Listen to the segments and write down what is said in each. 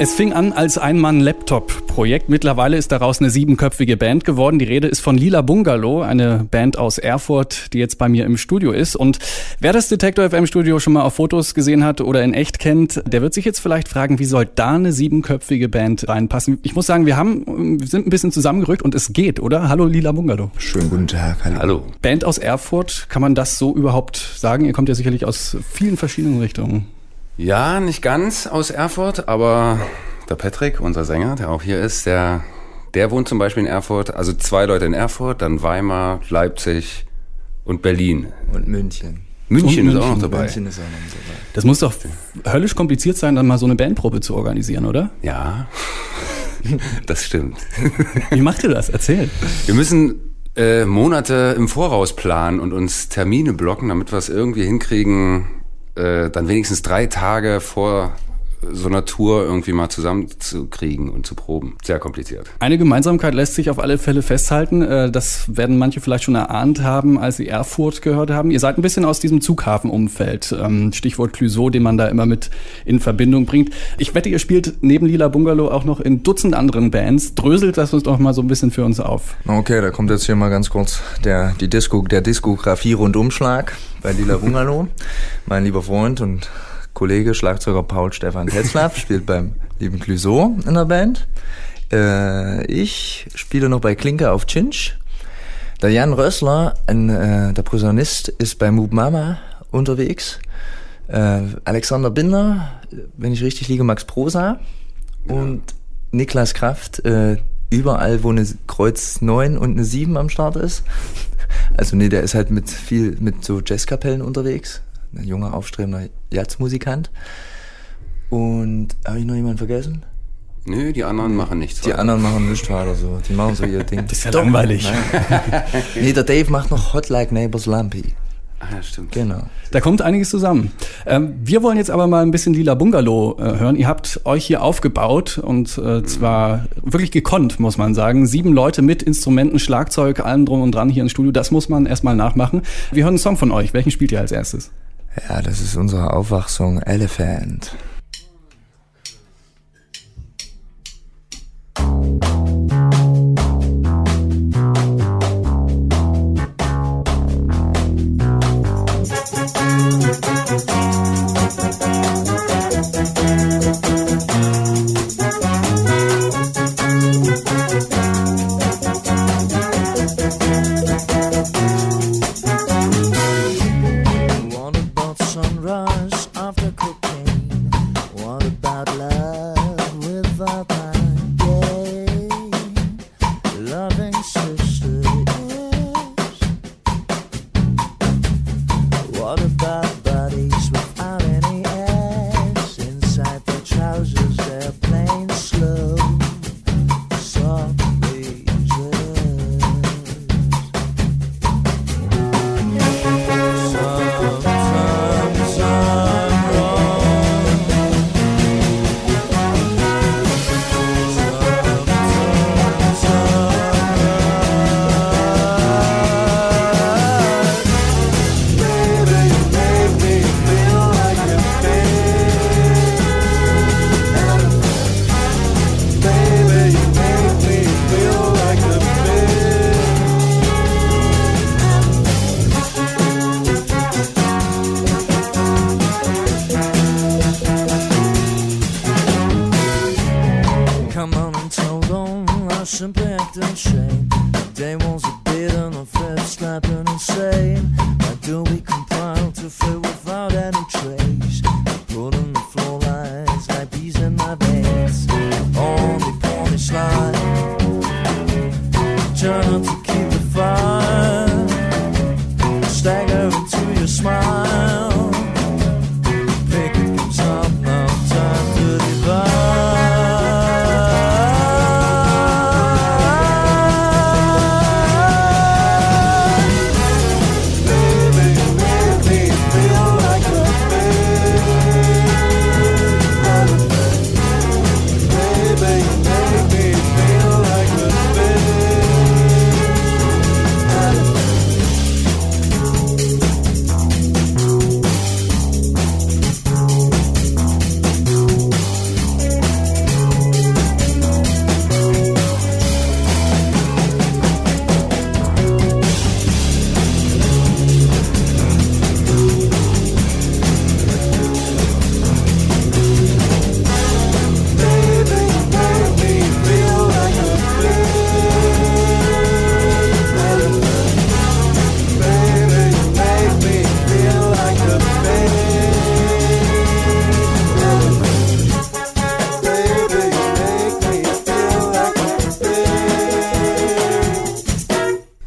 Es fing an als Ein-Mann-Laptop-Projekt. Mittlerweile ist daraus eine siebenköpfige Band geworden. Die Rede ist von Lila Bungalow, eine Band aus Erfurt, die jetzt bei mir im Studio ist. Und wer das Detector FM Studio schon mal auf Fotos gesehen hat oder in echt kennt, der wird sich jetzt vielleicht fragen, wie soll da eine siebenköpfige Band reinpassen? Ich muss sagen, wir haben, wir sind ein bisschen zusammengerückt und es geht, oder? Hallo Lila Bungalow. Schönen guten Tag. Hallo. hallo. Band aus Erfurt, kann man das so überhaupt sagen? Ihr kommt ja sicherlich aus vielen verschiedenen Richtungen. Ja, nicht ganz aus Erfurt, aber der Patrick, unser Sänger, der auch hier ist, der, der wohnt zum Beispiel in Erfurt. Also zwei Leute in Erfurt, dann Weimar, Leipzig und Berlin. Und München. München, und ist auch noch dabei. München ist auch noch dabei. Das muss doch höllisch kompliziert sein, dann mal so eine Bandprobe zu organisieren, oder? Ja, das stimmt. Wie macht ihr das? Erzähl. Wir müssen äh, Monate im Voraus planen und uns Termine blocken, damit wir es irgendwie hinkriegen, äh, dann wenigstens drei Tage vor so einer Tour irgendwie mal zusammenzukriegen und zu proben. Sehr kompliziert. Eine Gemeinsamkeit lässt sich auf alle Fälle festhalten. Äh, das werden manche vielleicht schon erahnt haben, als sie Erfurt gehört haben. Ihr seid ein bisschen aus diesem Zughafenumfeld. Ähm, Stichwort Clüso, den man da immer mit in Verbindung bringt. Ich wette, ihr spielt neben Lila Bungalow auch noch in Dutzend anderen Bands. Dröselt das uns doch mal so ein bisschen für uns auf. Okay, da kommt jetzt hier mal ganz kurz der, die Disco, der Diskografie-Rundumschlag bei Lila Bungalow. mein lieber Freund und Kollege, Schlagzeuger Paul Stefan Tetzlaff, spielt beim lieben Clüso in der Band. Äh, ich spiele noch bei Klinke auf Chinch. Der Jan Rössler, ein, äh, der Posaunist, ist bei Moob Mama unterwegs. Äh, Alexander Binder, wenn ich richtig liege, Max Prosa. Und Niklas Kraft, äh, überall, wo eine Kreuz 9 und eine 7 am Start ist. Also nee, der ist halt mit viel, mit so Jazzkapellen unterwegs ein junger, aufstrebender Jazzmusikant. Und habe ich noch jemanden vergessen? Nö, die anderen machen nichts. Die weiter. anderen machen nichts weiter so. Die machen so ihr Ding. Das ist ja Doch, langweilig. nee, der Dave macht noch Hot Like Neighbors Lumpy. Ah, ja, stimmt. Genau. Da kommt einiges zusammen. Ähm, wir wollen jetzt aber mal ein bisschen Lila Bungalow äh, hören. Ihr habt euch hier aufgebaut und äh, zwar wirklich gekonnt, muss man sagen. Sieben Leute mit Instrumenten, Schlagzeug, allem drum und dran hier im Studio. Das muss man erstmal nachmachen. Wir hören einen Song von euch. Welchen spielt ihr als erstes? Ja, das ist unsere Aufwachsung Elephant. airplane.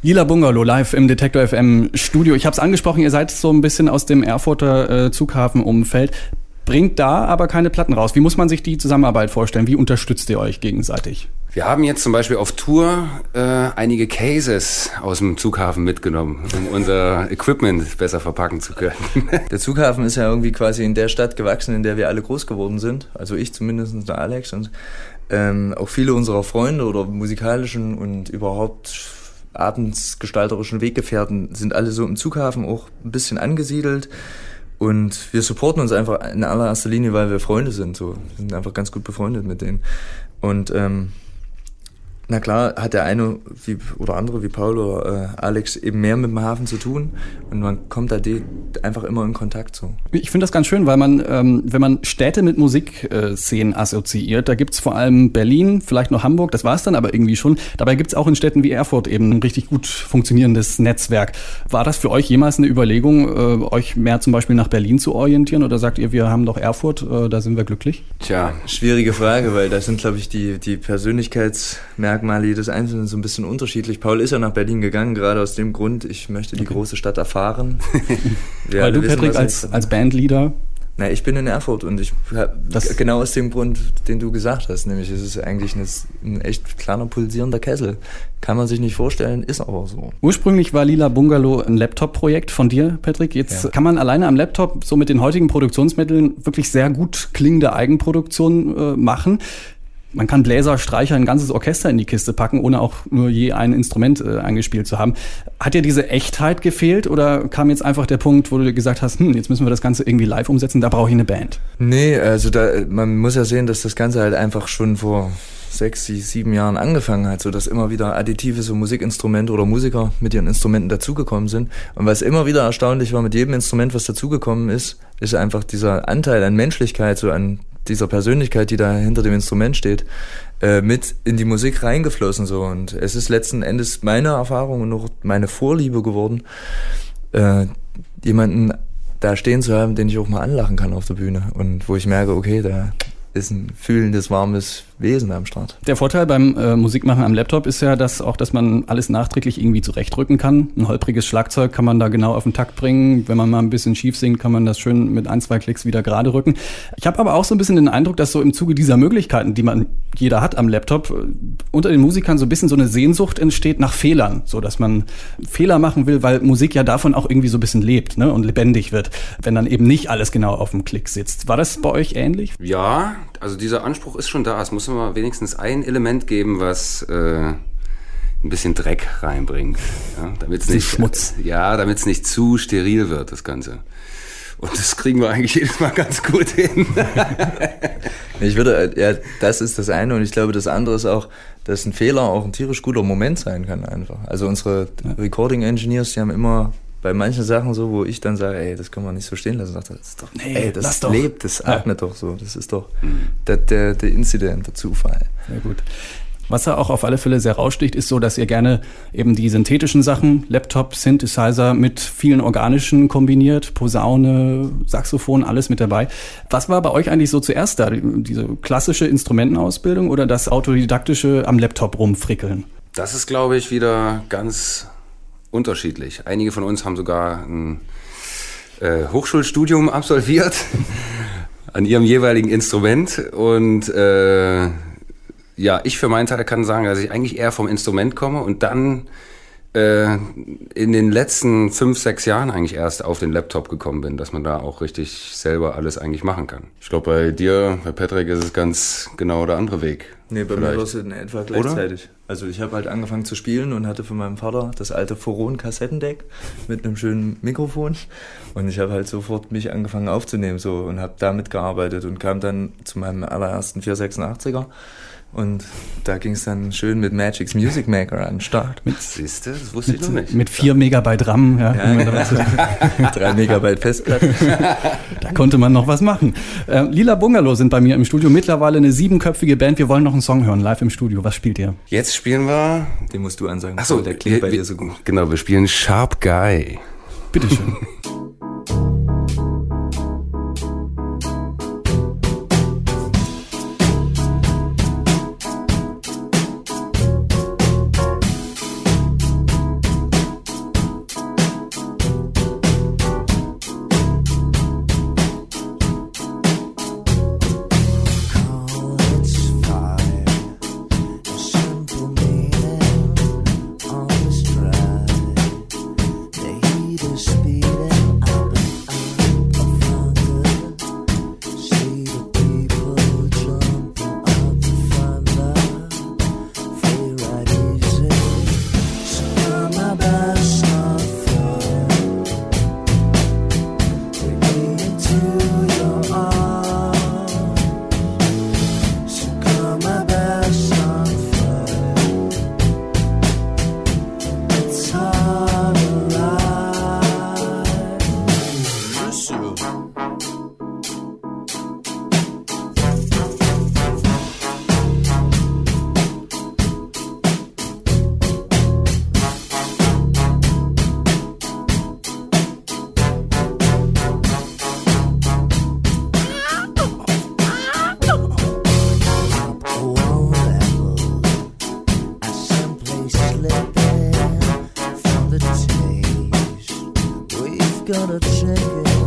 Lila Bungalow live im Detektor FM Studio. Ich habe es angesprochen, ihr seid so ein bisschen aus dem Erfurter äh, Zughafenumfeld. Bringt da aber keine Platten raus. Wie muss man sich die Zusammenarbeit vorstellen? Wie unterstützt ihr euch gegenseitig? Wir haben jetzt zum Beispiel auf Tour äh, einige Cases aus dem Zughafen mitgenommen, um unser Equipment besser verpacken zu können. Der Zughafen ist ja irgendwie quasi in der Stadt gewachsen, in der wir alle groß geworden sind. Also ich zumindest, der Alex und ähm, auch viele unserer Freunde oder musikalischen und überhaupt abendsgestalterischen Weggefährten sind alle so im Zughafen auch ein bisschen angesiedelt. Und wir supporten uns einfach in allererster Linie, weil wir Freunde sind. So. Wir sind einfach ganz gut befreundet mit denen. Und ähm, na klar, hat der eine wie, oder andere wie Paul oder äh, Alex eben mehr mit dem Hafen zu tun und man kommt da die, einfach immer in Kontakt so. Ich finde das ganz schön, weil man, ähm, wenn man Städte mit Musikszenen äh, assoziiert, da gibt's vor allem Berlin, vielleicht noch Hamburg, das war's dann aber irgendwie schon. Dabei gibt's auch in Städten wie Erfurt eben ein richtig gut funktionierendes Netzwerk. War das für euch jemals eine Überlegung, äh, euch mehr zum Beispiel nach Berlin zu orientieren oder sagt ihr, wir haben doch Erfurt, äh, da sind wir glücklich? Tja, schwierige Frage, weil da sind, glaube ich, die, die Persönlichkeitsmerkmale Merkmale jedes Einzelnen so ein bisschen unterschiedlich. Paul ist ja nach Berlin gegangen, gerade aus dem Grund, ich möchte die okay. große Stadt erfahren. Weil du, wissen, Patrick, als, als Bandleader na, ich bin in Erfurt und ich das genau aus dem Grund, den du gesagt hast, nämlich es ist eigentlich ein, ein, echt kleiner pulsierender Kessel. Kann man sich nicht vorstellen, ist aber so. Ursprünglich war Lila Bungalow ein Laptop-Projekt von dir, Patrick. Jetzt ja. kann man alleine am Laptop so mit den heutigen Produktionsmitteln wirklich sehr gut klingende Eigenproduktion äh, machen man kann Bläser, Streicher, ein ganzes Orchester in die Kiste packen, ohne auch nur je ein Instrument äh, eingespielt zu haben. Hat dir diese Echtheit gefehlt oder kam jetzt einfach der Punkt, wo du gesagt hast, hm, jetzt müssen wir das Ganze irgendwie live umsetzen, da brauche ich eine Band? Nee, also da, man muss ja sehen, dass das Ganze halt einfach schon vor sechs, sieben Jahren angefangen hat, so dass immer wieder additive so Musikinstrumente oder Musiker mit ihren Instrumenten dazugekommen sind. Und was immer wieder erstaunlich war mit jedem Instrument, was dazugekommen ist, ist einfach dieser Anteil an Menschlichkeit, so an dieser Persönlichkeit, die da hinter dem Instrument steht, äh, mit in die Musik reingeflossen so. Und es ist letzten Endes meine Erfahrung und auch meine Vorliebe geworden, äh, jemanden da stehen zu haben, den ich auch mal anlachen kann auf der Bühne. Und wo ich merke, okay, da ist ein fühlendes, warmes Wesen am Start. Der Vorteil beim äh, Musikmachen am Laptop ist ja, dass auch, dass man alles nachträglich irgendwie zurechtrücken kann. Ein holpriges Schlagzeug kann man da genau auf den Takt bringen. Wenn man mal ein bisschen schief singt, kann man das schön mit ein, zwei Klicks wieder gerade rücken. Ich habe aber auch so ein bisschen den Eindruck, dass so im Zuge dieser Möglichkeiten, die man jeder hat am Laptop, äh, unter den Musikern so ein bisschen so eine Sehnsucht entsteht nach Fehlern, so dass man Fehler machen will, weil Musik ja davon auch irgendwie so ein bisschen lebt ne, und lebendig wird, wenn dann eben nicht alles genau auf dem Klick sitzt. War das bei euch ähnlich? Ja, also dieser Anspruch ist schon da. Es muss immer wenigstens ein Element geben, was äh, ein bisschen Dreck reinbringt. Ja, damit's nicht, Schmutz. Ja, damit es nicht zu steril wird, das Ganze. Und das kriegen wir eigentlich jedes Mal ganz gut hin. ich würde, ja, das ist das eine und ich glaube, das andere ist auch, dass ein Fehler auch ein tierisch guter Moment sein kann einfach. Also unsere Recording Engineers, die haben immer bei manchen Sachen so, wo ich dann sage, ey, das kann man nicht so stehen lassen. Das ist doch, nee, ey, das lebt, das atmet ja. doch so. Das ist doch mhm. der, der, der Incident, der Zufall. Sehr gut. Was da auch auf alle Fälle sehr raussticht, ist so, dass ihr gerne eben die synthetischen Sachen, Laptop, Synthesizer mit vielen organischen kombiniert, Posaune, Saxophon, alles mit dabei. Was war bei euch eigentlich so zuerst da? Diese klassische Instrumentenausbildung oder das autodidaktische am Laptop rumfrickeln? Das ist, glaube ich, wieder ganz unterschiedlich. Einige von uns haben sogar ein äh, Hochschulstudium absolviert an ihrem jeweiligen Instrument und äh, ja, ich für meinen Teil kann sagen, dass ich eigentlich eher vom Instrument komme und dann äh, in den letzten fünf, sechs Jahren eigentlich erst auf den Laptop gekommen bin, dass man da auch richtig selber alles eigentlich machen kann. Ich glaube, bei dir, bei Patrick, ist es ganz genau der andere Weg. Nee, bei Vielleicht. mir war es in etwa gleichzeitig. Oder? Also ich habe halt angefangen zu spielen und hatte von meinem Vater das alte Foron-Kassettendeck mit einem schönen Mikrofon und ich habe halt sofort mich angefangen aufzunehmen so und habe damit gearbeitet und kam dann zu meinem allerersten 486er und da ging es dann schön mit Magic's Music Maker an den Start. Mit, Siehste, das wusste mit, ich noch nicht. Mit 4 Megabyte RAM, ja. ja, ja. 3 Megabyte Festplatte. da konnte man noch was machen. Äh, Lila Bungalow sind bei mir im Studio. Mittlerweile eine siebenköpfige Band. Wir wollen noch einen Song hören, live im Studio. Was spielt ihr? Jetzt spielen wir... Den musst du ansagen. Achso, der klingt wir, bei dir so gut. Genau, wir spielen Sharp Guy. Bitteschön. shaking.